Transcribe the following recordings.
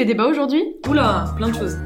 fait débat aujourd'hui Oula, plein de choses.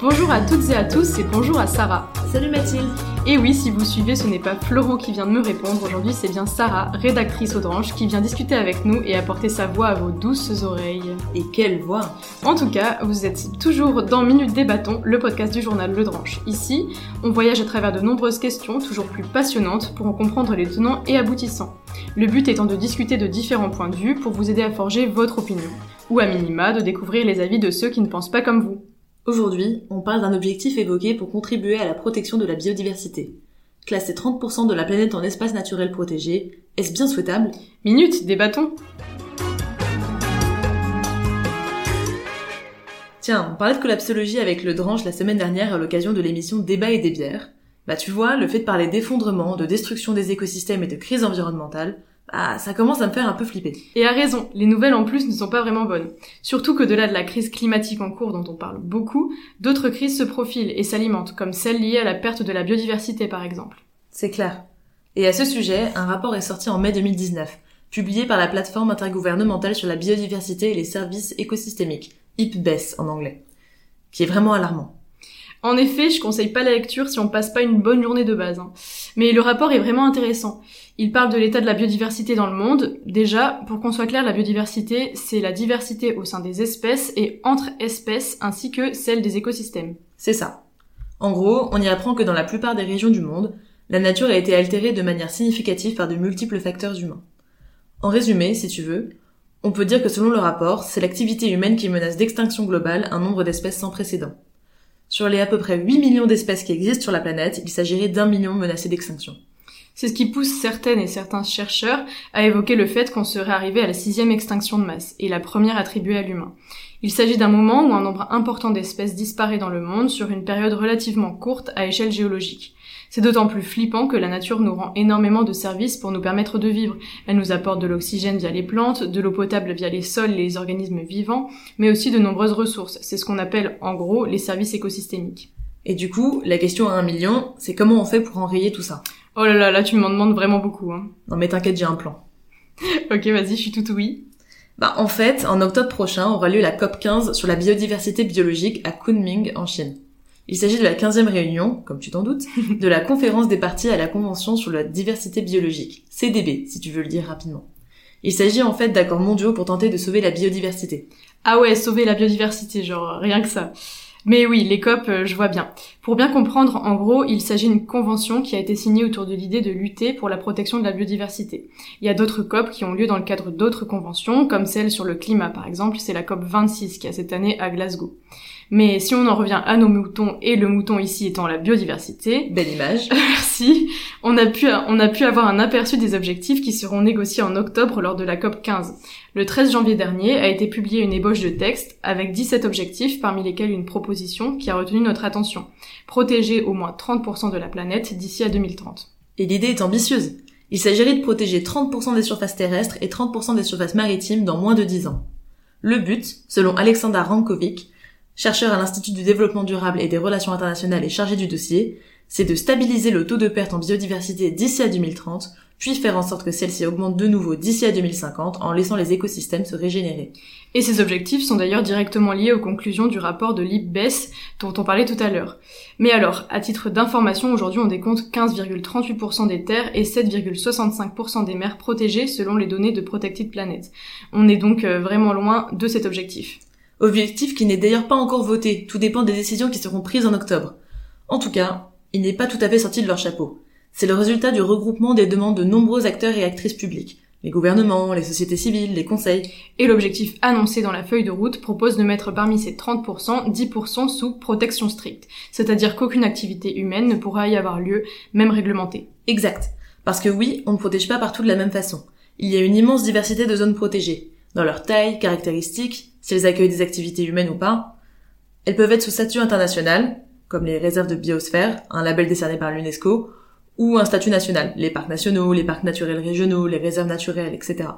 Bonjour à toutes et à tous et bonjour à Sarah. Salut Mathilde. Et oui, si vous suivez, ce n'est pas Florent qui vient de me répondre. Aujourd'hui, c'est bien Sarah, rédactrice au Dranche, qui vient discuter avec nous et apporter sa voix à vos douces oreilles. Et quelle voix En tout cas, vous êtes toujours dans Minute des Bâtons, le podcast du journal Le Dranche. Ici, on voyage à travers de nombreuses questions, toujours plus passionnantes, pour en comprendre les tenants et aboutissants. Le but étant de discuter de différents points de vue pour vous aider à forger votre opinion. Ou à minima, de découvrir les avis de ceux qui ne pensent pas comme vous. Aujourd'hui, on parle d'un objectif évoqué pour contribuer à la protection de la biodiversité. Classer 30% de la planète en espace naturel protégé, est-ce bien souhaitable? Minute des bâtons Tiens, on parlait de collapsologie avec le Drange la semaine dernière à l'occasion de l'émission Débat et des bières. Bah tu vois, le fait de parler d'effondrement, de destruction des écosystèmes et de crise environnementale, bah ça commence à me faire un peu flipper. Et à raison, les nouvelles en plus ne sont pas vraiment bonnes. Surtout que delà de la crise climatique en cours dont on parle beaucoup, d'autres crises se profilent et s'alimentent, comme celle liée à la perte de la biodiversité par exemple. C'est clair. Et à ce sujet, un rapport est sorti en mai 2019, publié par la plateforme intergouvernementale sur la biodiversité et les services écosystémiques, IPBES en anglais, qui est vraiment alarmant. En effet, je conseille pas la lecture si on passe pas une bonne journée de base. hein. Mais le rapport est vraiment intéressant. Il parle de l'état de la biodiversité dans le monde. Déjà, pour qu'on soit clair, la biodiversité, c'est la diversité au sein des espèces et entre espèces ainsi que celle des écosystèmes. C'est ça. En gros, on y apprend que dans la plupart des régions du monde, la nature a été altérée de manière significative par de multiples facteurs humains. En résumé, si tu veux, on peut dire que selon le rapport, c'est l'activité humaine qui menace d'extinction globale un nombre d'espèces sans précédent. Sur les à peu près 8 millions d'espèces qui existent sur la planète, il s'agirait d'un million menacé d'extinction. C'est ce qui pousse certaines et certains chercheurs à évoquer le fait qu'on serait arrivé à la sixième extinction de masse, et la première attribuée à l'humain. Il s'agit d'un moment où un nombre important d'espèces disparaît dans le monde sur une période relativement courte à échelle géologique. C'est d'autant plus flippant que la nature nous rend énormément de services pour nous permettre de vivre. Elle nous apporte de l'oxygène via les plantes, de l'eau potable via les sols et les organismes vivants, mais aussi de nombreuses ressources. C'est ce qu'on appelle en gros les services écosystémiques. Et du coup, la question à un million, c'est comment on fait pour enrayer tout ça? Oh là là, là tu m'en demandes vraiment beaucoup. Hein. Non mais t'inquiète, j'ai un plan. ok, vas-y, je suis tout oui. Bah en fait, en octobre prochain aura lieu la COP 15 sur la biodiversité biologique à Kunming en Chine. Il s'agit de la 15e réunion, comme tu t'en doutes, de la conférence des parties à la Convention sur la diversité biologique, CDB si tu veux le dire rapidement. Il s'agit en fait d'accords mondiaux pour tenter de sauver la biodiversité. Ah ouais, sauver la biodiversité, genre rien que ça. Mais oui, les COP, euh, je vois bien. Pour bien comprendre, en gros, il s'agit d'une convention qui a été signée autour de l'idée de lutter pour la protection de la biodiversité. Il y a d'autres COP qui ont lieu dans le cadre d'autres conventions, comme celle sur le climat par exemple, c'est la COP 26 qui a cette année à Glasgow. Mais si on en revient à nos moutons, et le mouton ici étant la biodiversité, Belle image. merci, on a, pu, on a pu avoir un aperçu des objectifs qui seront négociés en octobre lors de la COP 15. Le 13 janvier dernier a été publiée une ébauche de texte avec 17 objectifs, parmi lesquels une proposition qui a retenu notre attention. Protéger au moins 30% de la planète d'ici à 2030. Et l'idée est ambitieuse. Il s'agirait de protéger 30% des surfaces terrestres et 30% des surfaces maritimes dans moins de 10 ans. Le but, selon Alexander Rankovic, chercheur à l'Institut du développement durable et des relations internationales et chargé du dossier, c'est de stabiliser le taux de perte en biodiversité d'ici à 2030, puis faire en sorte que celle-ci augmente de nouveau d'ici à 2050 en laissant les écosystèmes se régénérer. Et ces objectifs sont d'ailleurs directement liés aux conclusions du rapport de l'IPBES dont on parlait tout à l'heure. Mais alors, à titre d'information, aujourd'hui on décompte 15,38% des terres et 7,65% des mers protégées selon les données de Protected Planet. On est donc euh, vraiment loin de cet objectif. Objectif qui n'est d'ailleurs pas encore voté, tout dépend des décisions qui seront prises en octobre. En tout cas, il n'est pas tout à fait sorti de leur chapeau. C'est le résultat du regroupement des demandes de nombreux acteurs et actrices publics. Les gouvernements, les sociétés civiles, les conseils. Et l'objectif annoncé dans la feuille de route propose de mettre parmi ces 30%, 10% sous protection stricte. C'est-à-dire qu'aucune activité humaine ne pourra y avoir lieu, même réglementée. Exact. Parce que oui, on ne protège pas partout de la même façon. Il y a une immense diversité de zones protégées. Dans leur taille, caractéristiques, si elles accueillent des activités humaines ou pas. Elles peuvent être sous statut international, comme les réserves de biosphère, un label décerné par l'UNESCO, ou un statut national, les parcs nationaux, les parcs naturels régionaux, les réserves naturelles, etc.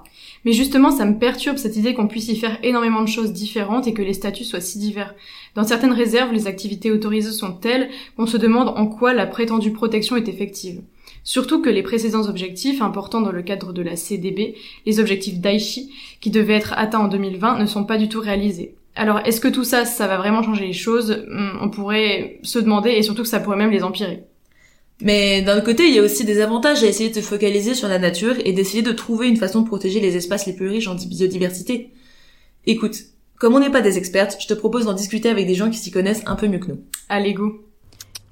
Mais justement, ça me perturbe cette idée qu'on puisse y faire énormément de choses différentes et que les statuts soient si divers. Dans certaines réserves, les activités autorisées sont telles qu'on se demande en quoi la prétendue protection est effective. Surtout que les précédents objectifs importants dans le cadre de la CDB, les objectifs d'Aichi, qui devaient être atteints en 2020, ne sont pas du tout réalisés. Alors, est-ce que tout ça, ça va vraiment changer les choses? Hmm, On pourrait se demander, et surtout que ça pourrait même les empirer. Mais d'un autre côté, il y a aussi des avantages à essayer de se focaliser sur la nature et d'essayer de trouver une façon de protéger les espaces les plus riches en biodiversité. Écoute, comme on n'est pas des expertes, je te propose d'en discuter avec des gens qui s'y connaissent un peu mieux que nous. Allez, go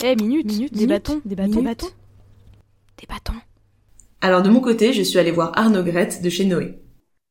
Eh, minute, minute, des bâtons, des bâtons, des bâtons. Des bâtons. Alors de mon côté, je suis allée voir Arnaud Grette de chez Noé.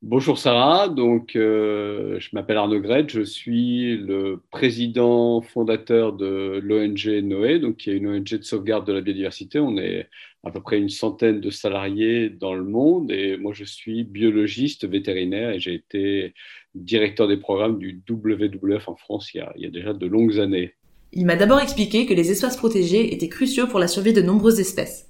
Bonjour Sarah, donc euh, je m'appelle Arnaud Gret, je suis le président fondateur de l'ONG Noé, donc qui est une ONG de sauvegarde de la biodiversité. On est à peu près une centaine de salariés dans le monde et moi je suis biologiste vétérinaire et j'ai été directeur des programmes du WWF en France il y a, il y a déjà de longues années. Il m'a d'abord expliqué que les espaces protégés étaient cruciaux pour la survie de nombreuses espèces.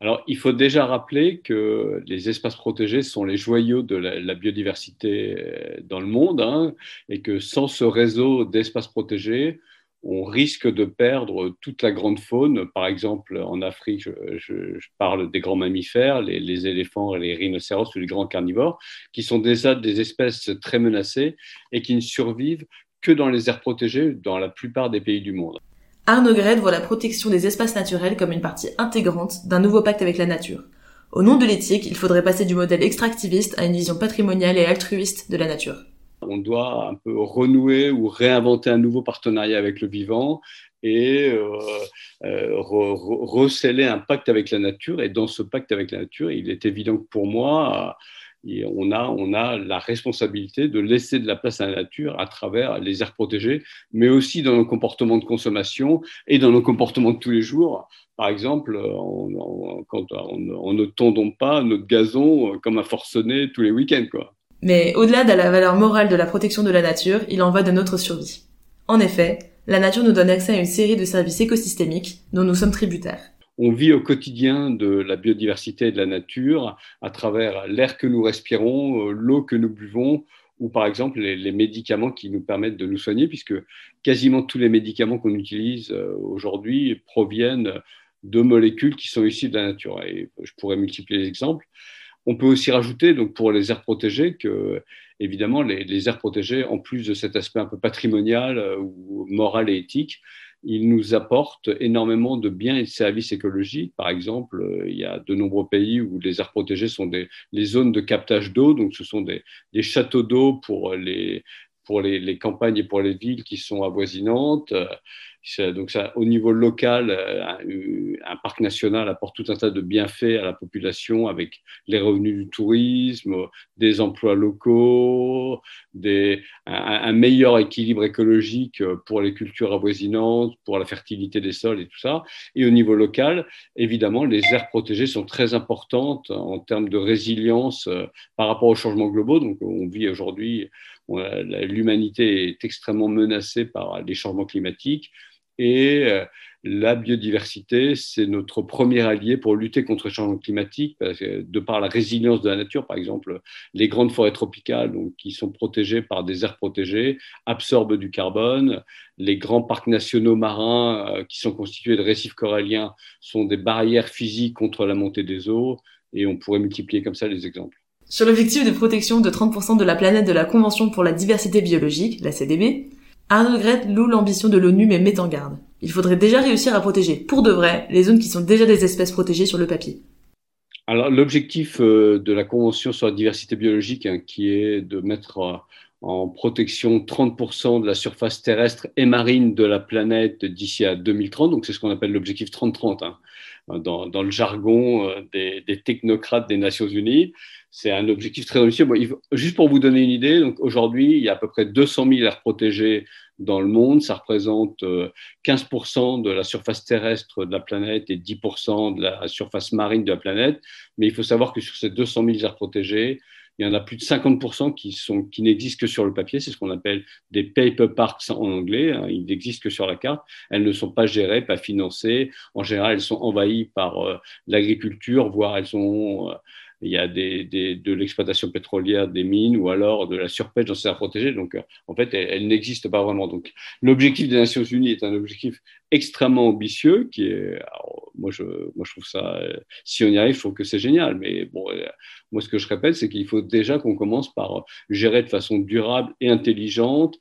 Alors, il faut déjà rappeler que les espaces protégés sont les joyaux de la, biodiversité euh, dans le monde hein, et que sans ce réseau d'espaces protégés, on risque de perdre toute la grande faune. Par exemple, en Afrique, je, parle des grands mammifères, les, éléphants et les rhinocéros ou les grands carnivores, qui sont déjà des espèces très menacées et qui ne survivent que dans les aires protégées dans la plupart des pays du monde. Arnaud Gred voit la protection des espaces naturels comme une partie intégrante d'un nouveau pacte avec la nature. Au nom de l'éthique, il faudrait passer du modèle extractiviste à une vision patrimoniale et altruiste de la nature. On doit un peu renouer ou réinventer un nouveau partenariat avec le vivant et euh, euh receller un pacte avec la nature. Et dans ce pacte avec la nature, il est évident que pour moi, on a, on a la responsabilité de laisser de la place à la nature à travers les aires protégées, mais aussi dans nos comportements de consommation et dans nos comportements de tous les jours. Par exemple, on, quand on, ne tondons pas notre gazon comme un forcené tous les week-ends. Quoi. Mais au-delà de la valeur morale de la protection de la nature, il en va de notre survie. En effet, la nature nous donne accès à une série de services écosystémiques dont nous sommes tributaires on vit au quotidien de la biodiversité et de la nature à travers l'air que nous respirons, euh, l'eau que nous buvons, ou par exemple les, médicaments qui nous permettent de nous soigner, puisque quasiment tous les médicaments qu'on utilise euh, aujourd'hui proviennent de molécules qui sont issues de la nature. Et je pourrais multiplier les exemples. On peut aussi rajouter, donc pour les aires protégées, que évidemment les, les aires protégées, en plus de cet aspect un peu patrimonial euh, ou moral et éthique, il nous apporte énormément de biens et de services écologiques. Par exemple, euh, il y a de nombreux pays où les aires protégées sont des, les zones de captage d'eau, donc ce sont des, châteaux d'eau pour les, pour les, les, campagnes et pour les villes qui sont avoisinantes. Donc au niveau local, euh, un, parc national apporte tout un tas de bienfaits à la population avec les revenus du tourisme, des emplois locaux, des, un, meilleur équilibre écologique pour les cultures avoisinantes, pour la fertilité des sols et tout ça. Et au niveau local, évidemment, les aires protégées sont très importantes en termes de résilience euh, par rapport aux changements globaux. Donc on vit aujourd'hui, l'humanité est extrêmement menacée par les changements climatiques. Et euh, la biodiversité, c'est notre premier allié pour lutter contre le changement climatique, de par la résilience de la nature, par exemple, les grandes forêts tropicales, donc, qui sont protégées par des aires protégées, absorbent du carbone. Les grands parcs nationaux marins, euh, qui sont constitués de récifs coralliens, sont des barrières physiques contre la montée des eaux, et on pourrait multiplier comme ça les exemples. Sur l'objectif de protection de 30% de la planète de la Convention pour la diversité biologique, la CDB, Arnaud Gret loue l'ambition de l'ONU mais met en garde. Il faudrait déjà réussir à protéger, pour de vrai, les zones qui sont déjà des espèces protégées sur le papier. Alors l'objectif euh, de la Convention sur la diversité biologique, hein, qui est de mettre euh, en protection 30% de la surface terrestre et marine de la planète d'ici à 2030, donc c'est ce qu'on appelle l'objectif 30-30 hein, dans, dans, le jargon euh, des, des, technocrates des Nations Unies. C'est un objectif très ambitieux. juste pour vous donner une idée, donc aujourd'hui, il y a à peu près 200 000 aires protégées dans le monde. Ça représente 15% euh, de la surface terrestre de la planète et 10% de la surface marine de la planète. Mais il faut savoir que sur ces 200 000 aires protégées, il y en a plus de 50% qui, sont, qui n'existent que sur le papier. C'est ce qu'on appelle des paper parks en anglais. Hein. Ils n'existent que sur la carte. Elles ne sont pas gérées, pas financées. En général, elles sont envahies par euh, l'agriculture, voire elles ont il y a des, de l'exploitation pétrolière, des mines ou alors de la surpêche dans ces aires protégées. Donc, euh, en fait, elle, n'existe pas vraiment. Donc, l'objectif des Nations Unies est un objectif extrêmement ambitieux qui est, moi, je, moi, je trouve ça, euh, si on y arrive, je trouve que c'est génial. Mais bon, euh, moi, ce que je répète, c'est qu'il faut déjà qu'on commence par gérer de façon durable et intelligente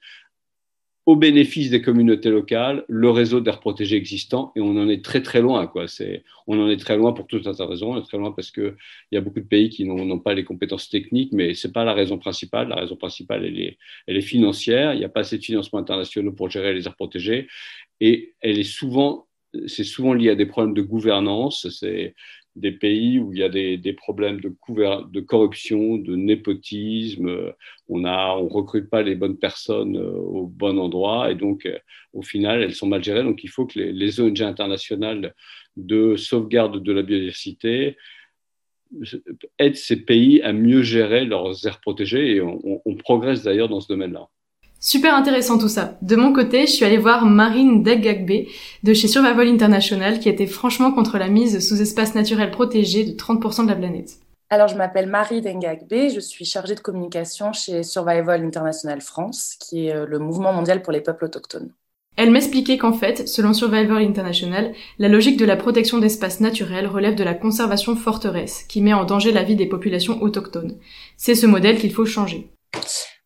au bénéfice des communautés locales, le réseau d'air protégé existant, et on en est très très loin. Quoi. C'est, on en est très loin pour toute un tas de raisons. On est très loin parce qu'il y a beaucoup de pays qui n'ont, pas les compétences techniques, mais ce n'est pas la raison principale. La raison principale, elle est, elle est financière. Il n'y a pas assez de financements internationaux pour gérer les aires protégées, et elle est souvent, c'est souvent lié à des problèmes de gouvernance. Des pays où il y a des, problèmes de, de, corruption, de népotisme, on ne on recrute pas les bonnes personnes euh, au bon endroit et donc euh, au final elles sont mal gérées. Donc il faut que les, ONG internationales de sauvegarde de la biodiversité aident ces pays à mieux gérer leurs aires protégées et on progresse d'ailleurs dans ce domaine-là. Super intéressant tout ça. De mon côté, je suis allée voir Marine Degagbe de chez Survival International qui était franchement contre la mise sous espace naturel protégé de 30% de la planète. Alors, je m'appelle Marie Dengagbe, je suis chargée de communication chez Survival International France, qui est euh, le mouvement mondial pour les peuples autochtones. Elle m'expliquait qu'en fait, selon Survival International, la logique de la protection d'espaces naturels relève de la conservation forteresse, qui met en danger la vie des populations autochtones. C'est ce modèle qu'il faut changer.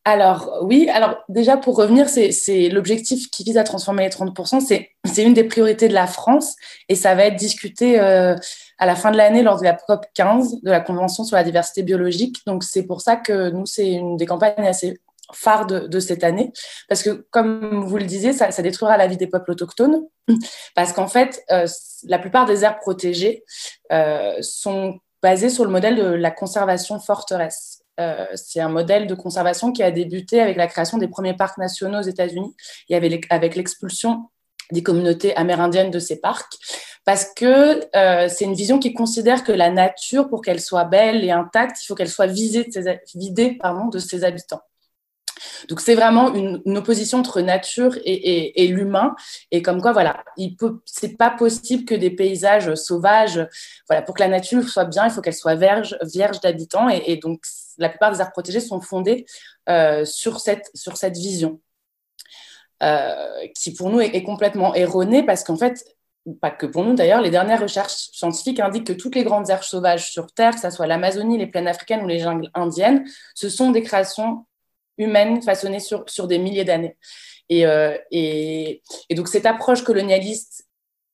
Alors oui, alors déjà pour revenir, c'est l'objectif qui vise à transformer les 30%, c'est une des priorités de la France et ça va être discuté euh, à la fin de l'année lors de la COP 15 de la Convention sur la diversité biologique. Donc c'est pour ça que nous, c'est une des campagnes assez phares de, cette année, parce que comme vous le disiez, ça, détruira la vie des peuples autochtones, parce qu'en fait, euh, la plupart des aires protégées euh, sont basées sur le modèle de la conservation forteresse. Euh, c'est un modèle de conservation qui a débuté avec la création des premiers parcs nationaux aux États-Unis et avec l'expulsion des communautés amérindiennes de ces parcs, parce que euh, c'est une vision qui considère que la nature, pour qu'elle soit belle et intacte, il faut qu'elle soit vidée de ses habitants. Donc c'est vraiment une, opposition entre nature et, l'humain, et comme quoi voilà, il peut, c'est pas possible que des paysages sauvages, voilà, pour que la nature soit bien, il faut qu'elle soit vierge, vierge d'habitants, et, donc la plupart des aires protégées sont fondées euh, sur cette sur cette vision, euh, qui pour nous est, complètement erronée parce qu'en fait pas que pour nous d'ailleurs, les dernières recherches scientifiques indiquent que toutes les grandes aires sauvages sur Terre, que ce soit l'Amazonie, les plaines africaines ou les jungles indiennes, ce sont des créations humaine façonnée sur, sur des milliers d'années. Et, euh, et, et, donc cette approche colonialiste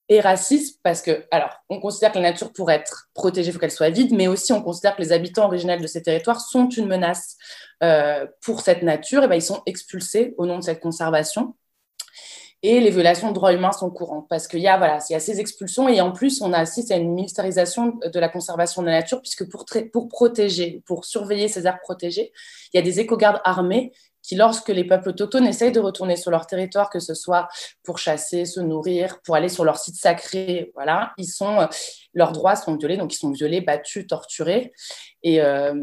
est raciste parce que, alors, on considère que la nature pour être protégée, il faut qu'elle soit vide, mais aussi on considère que les habitants originels de ces territoires sont une menace euh, pour cette nature, et ben, ils sont expulsés au nom de cette conservation. Et les violations de droits humains sont courantes. Parce qu'il y a voilà, il ces expulsions et en plus on a assisté à une militarisation de la conservation de la nature puisque pour, pour protéger, pour surveiller ces aires protégées, il y a des éco-gardes armés qui, lorsque les peuples autochtones essayent de retourner sur leur territoire, que ce soit pour chasser, se nourrir, pour aller sur leur site sacré, voilà, ils sont, euh, leurs droits sont violés, donc ils sont violés, battus, torturés. Et, euh,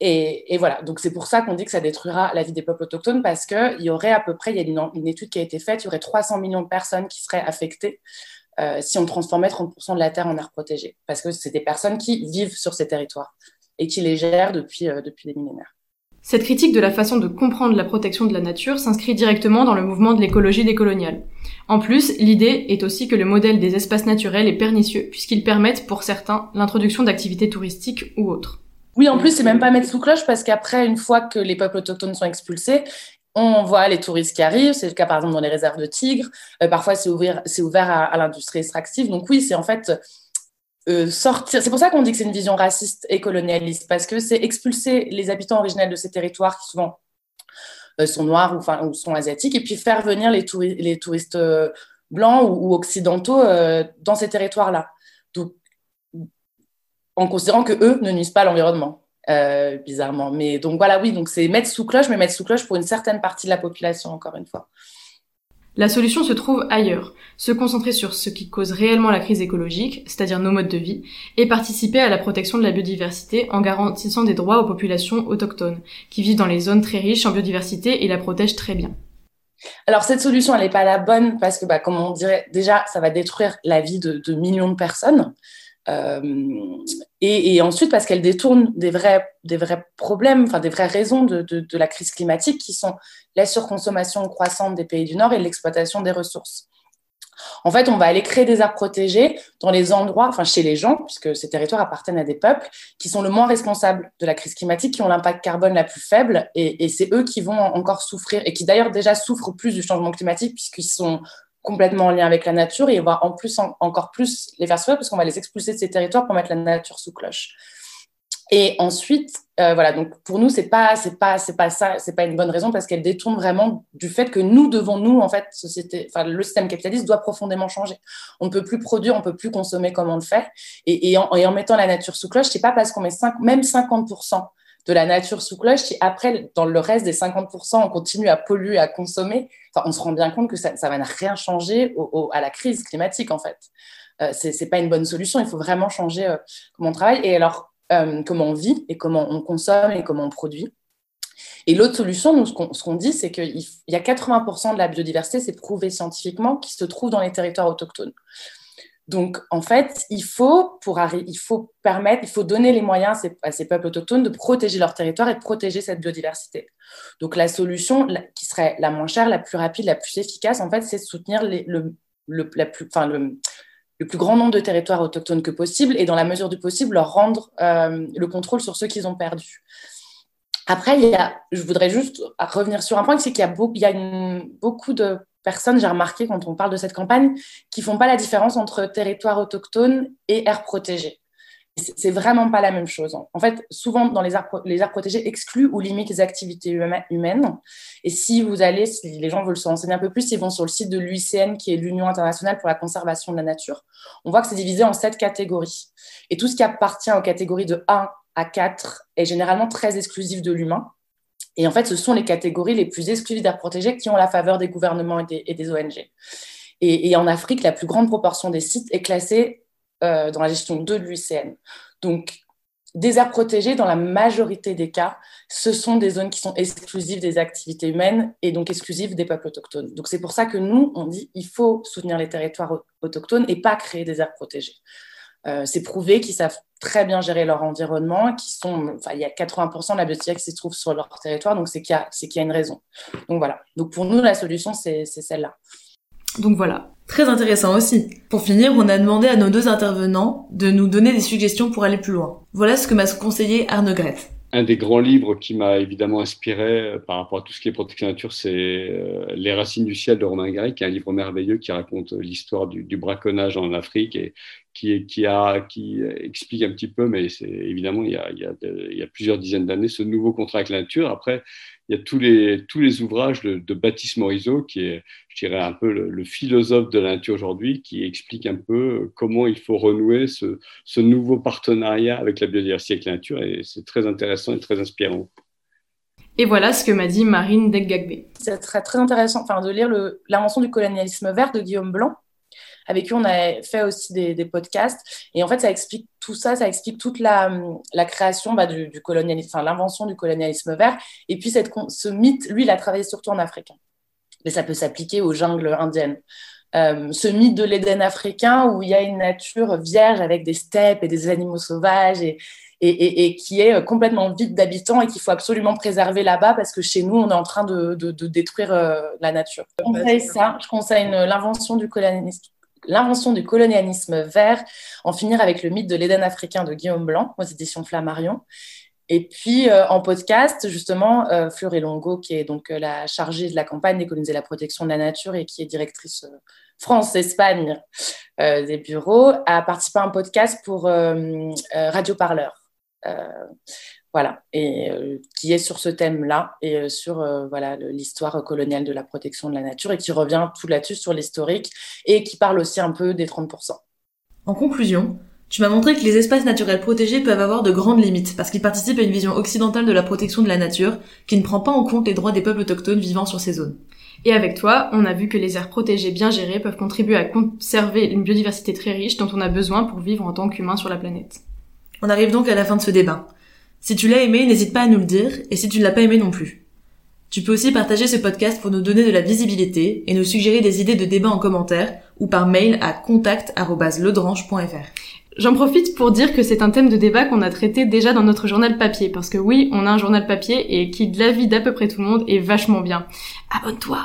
et, et, voilà, donc c'est pour ça qu'on dit que ça détruira la vie des peuples autochtones, parce qu'il y aurait à peu près, il y a une, une, étude qui a été faite, il y aurait 300 millions de personnes qui seraient affectées euh, si on transformait 30% de la terre en aire protégée, parce que c'est des personnes qui vivent sur ces territoires et qui les gèrent depuis, depuis des millénaires. Cette critique de la façon de comprendre la protection de la nature s'inscrit directement dans le mouvement de l'écologie décoloniale. En plus, l'idée est aussi que le modèle des espaces naturels est pernicieux, puisqu'ils permettent, pour certains, l'introduction d'activités touristiques ou autres. Oui, en plus, c'est même pas mettre sous cloche, parce qu'après, une fois que les peuples autochtones sont expulsés, on voit les touristes qui arrivent, c'est le cas par exemple dans les réserves de tigres, euh, parfois c'est ouvert, à l'industrie extractive. Donc oui, c'est en fait euh. C'est pour ça qu'on dit que c'est une vision raciste et colonialiste, parce que c'est expulser les habitants originels de ces territoires qui souvent euh, sont noirs ou, ou, sont asiatiques, et puis faire venir les, touristes euh, blancs ou, occidentaux dans ces territoires-là. En considérant que eux ne nuisent pas à l'environnement. bizarrement. Mais donc voilà, oui, donc c'est mettre sous cloche, mais mettre sous cloche pour une certaine partie de la population, encore une fois. La solution se trouve ailleurs, se concentrer sur ce qui cause réellement la crise écologique, c'est-à-dire nos modes de vie, et participer à la protection de la biodiversité en garantissant des droits aux populations autochtones, qui vivent dans les zones très riches en biodiversité et la protègent très bien. Alors cette solution, elle n'est pas la bonne parce que, bah, comme on dirait, déjà, ça va détruire la vie de, de millions de personnes. Euh, et, ensuite parce qu'elle détourne des vrais, des vrais problèmes, enfin des vraies raisons de, la crise climatique qui sont la surconsommation croissante des pays du Nord et l'exploitation des ressources. En fait, on va aller créer des aires protégées dans les endroits, enfin chez les gens, puisque ces territoires appartiennent à des peuples qui sont le moins responsables de la crise climatique, qui ont l'impact carbone la plus faible, et, et c'est eux qui vont encore souffrir, et qui d'ailleurs déjà souffrent plus du changement climatique, puisqu'ils sont complètement en lien avec la nature et on va en plus encore plus les faire souffrir parce qu'on va les expulser de ces territoires pour mettre la nature sous cloche. Et ensuite, euh, voilà, donc pour nous, c'est pas, c'est pas, c'est pas ça, c'est pas une bonne raison parce qu'elle détourne vraiment du fait que nous devons, nous, en fait, société, le système capitaliste doit profondément changer. On ne peut plus produire, on ne peut plus consommer comme on le fait. Et, et, en, et en, mettant la nature sous cloche, c'est pas parce qu'on met 5, même 50% de la nature sous cloche, si après, dans le reste des 50%, on continue à polluer, à consommer, enfin, on se rend bien compte que ça, ça va rien changer à la crise climatique, en fait. Euh, ce n'est pas une bonne solution. Il faut vraiment changer euh, comment on travaille et alors euh, comment on vit et comment on consomme et comment on produit. Et l'autre solution, nous, ce qu'on dit, c'est qu'il y a 80% de la biodiversité, c'est prouvé scientifiquement, qui se trouve dans les territoires autochtones. Donc, en fait, il faut, pour, il faut permettre, il faut donner les moyens à ces, peuples autochtones de protéger leur territoire et de protéger cette biodiversité. Donc, la solution qui serait la moins chère, la plus rapide, la plus efficace, en fait, c'est de soutenir le, la plus, enfin, le, le, plus grand nombre de territoires autochtones que possible et, dans la mesure du possible, leur rendre euh, le contrôle sur ceux qu'ils ont perdus. Après, il y a, je voudrais juste revenir sur un point, c'est qu'il y a, il y a beaucoup de personnes, j'ai remarqué quand on parle de cette campagne, qui font pas la différence entre territoire autochtone et aires protégées. C'est vraiment pas la même chose. En fait, souvent, dans les aires, les aires protégées excluent ou limitent les activités humaines. Et si vous allez, si les gens veulent se renseigner un peu plus, ils vont sur le site de l'UICN, qui est l'Union internationale pour la conservation de la nature. On voit que c'est divisé en sept catégories. Et tout ce qui appartient aux catégories de 1 à 4 est généralement très exclusif de l'humain. Et en fait, ce sont les catégories les plus exclusives d'air protégé qui ont la faveur des gouvernements et des, ONG. Et, en Afrique, la plus grande proportion des sites est classée euh, dans la gestion 2 de l'UICN. Donc, des aires protégées, dans la majorité des cas, ce sont des zones qui sont exclusives des activités humaines et donc exclusives des peuples autochtones. Donc, c'est pour ça que nous, on dit il faut soutenir les territoires autochtones et pas créer des aires protégées. Euh, c'est prouvé qu'ils savent très bien gérer leur environnement, qui sont, enfin, il y a 80% de la biodiversité qui se trouve sur leur territoire, donc c'est qu'il y, qu'il y, a une raison. Donc voilà. Donc pour nous, la solution, c'est celle-là. Donc voilà. Très intéressant aussi. Pour finir, on a demandé à nos deux intervenants de nous donner des suggestions pour aller plus loin. Voilà ce que m'a conseillé Arne Grette un des grands livres qui m'a évidemment inspiré euh, par rapport à tout ce qui est protection nature, c'est euh, Les racines du ciel de Romain Gary, qui est un livre merveilleux qui raconte l'histoire du, braconnage en Afrique et qui, qui, a, qui explique un petit peu, mais c'est évidemment, il y, a, il, y a il y a plusieurs dizaines d'années, ce nouveau contrat avec la nature. Après, il y a tous les, tous les ouvrages de, de Baptiste Morisot, qui est, je dirais, un peu le, philosophe de la nature aujourd'hui, qui explique un peu comment il faut renouer ce, ce nouveau partenariat avec la biodiversité, avec la nature, et c'est très intéressant et très inspirant. Et voilà ce que m'a dit Marine Deggagbe. C'est très, très intéressant enfin, de lire L'invention du colonialisme vert de Guillaume Blanc, avec qui on a fait aussi des, podcasts. Et en fait, ça explique tout ça, ça explique toute la, création bah, du, colonialisme, enfin l'invention du colonialisme vert. Et puis cette, ce mythe, lui, il a travaillé surtout en africain. Mais ça peut s'appliquer aux jungles indiennes. Euh, ce mythe de l'Éden africain où il y a une nature vierge avec des steppes et des animaux sauvages et, et, qui est complètement vide d'habitants et qu'il faut absolument préserver là-bas parce que chez nous, on est en train de, de, de détruire euh, la nature. Je conseille ça, je conseille l'invention du colonialisme l'invention du colonialisme vert, en finir avec le mythe de l'Éden africain de Guillaume Blanc aux éditions Flammarion. Et puis euh, en podcast, justement, euh, Fleury Longo, qui est donc euh, la chargée de la campagne décoloniser la protection de la nature et qui est directrice euh, France-Espagne des bureaux, a participé à un podcast pour Radio Parleur voilà, et euh, qui est sur ce thème-là et euh, sur euh, voilà l'histoire coloniale de la protection de la nature et qui revient tout là-dessus sur l'historique et qui parle aussi un peu des 30%. En conclusion, tu m'as montré que les espaces naturels protégés peuvent avoir de grandes limites parce qu'ils participent à une vision occidentale de la protection de la nature qui ne prend pas en compte les droits des peuples autochtones vivant sur ces zones. Et avec toi, on a vu que les aires protégées bien gérées peuvent contribuer à conserver une biodiversité très riche dont on a besoin pour vivre en tant qu'humain sur la planète. On arrive donc à la fin de ce débat. Si tu l'as aimé, n'hésite pas à nous le dire, et si tu ne l'as pas aimé non plus. Tu peux aussi partager ce podcast pour nous donner de la visibilité et nous suggérer des idées de débat en commentaire ou par mail à contact@ledrange.fr. J'en profite pour dire que c'est un thème de débat qu'on a traité déjà dans notre journal papier, parce que oui, on a un journal papier et qui, de l'avis d'à peu près tout le monde, est vachement bien. Abonne-toi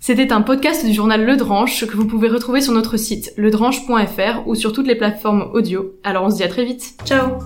C'était un podcast du journal Le Dranche que vous pouvez retrouver sur notre site ledranche.fr ou sur toutes les plateformes audio. Alors on se dit à très vite. Ciao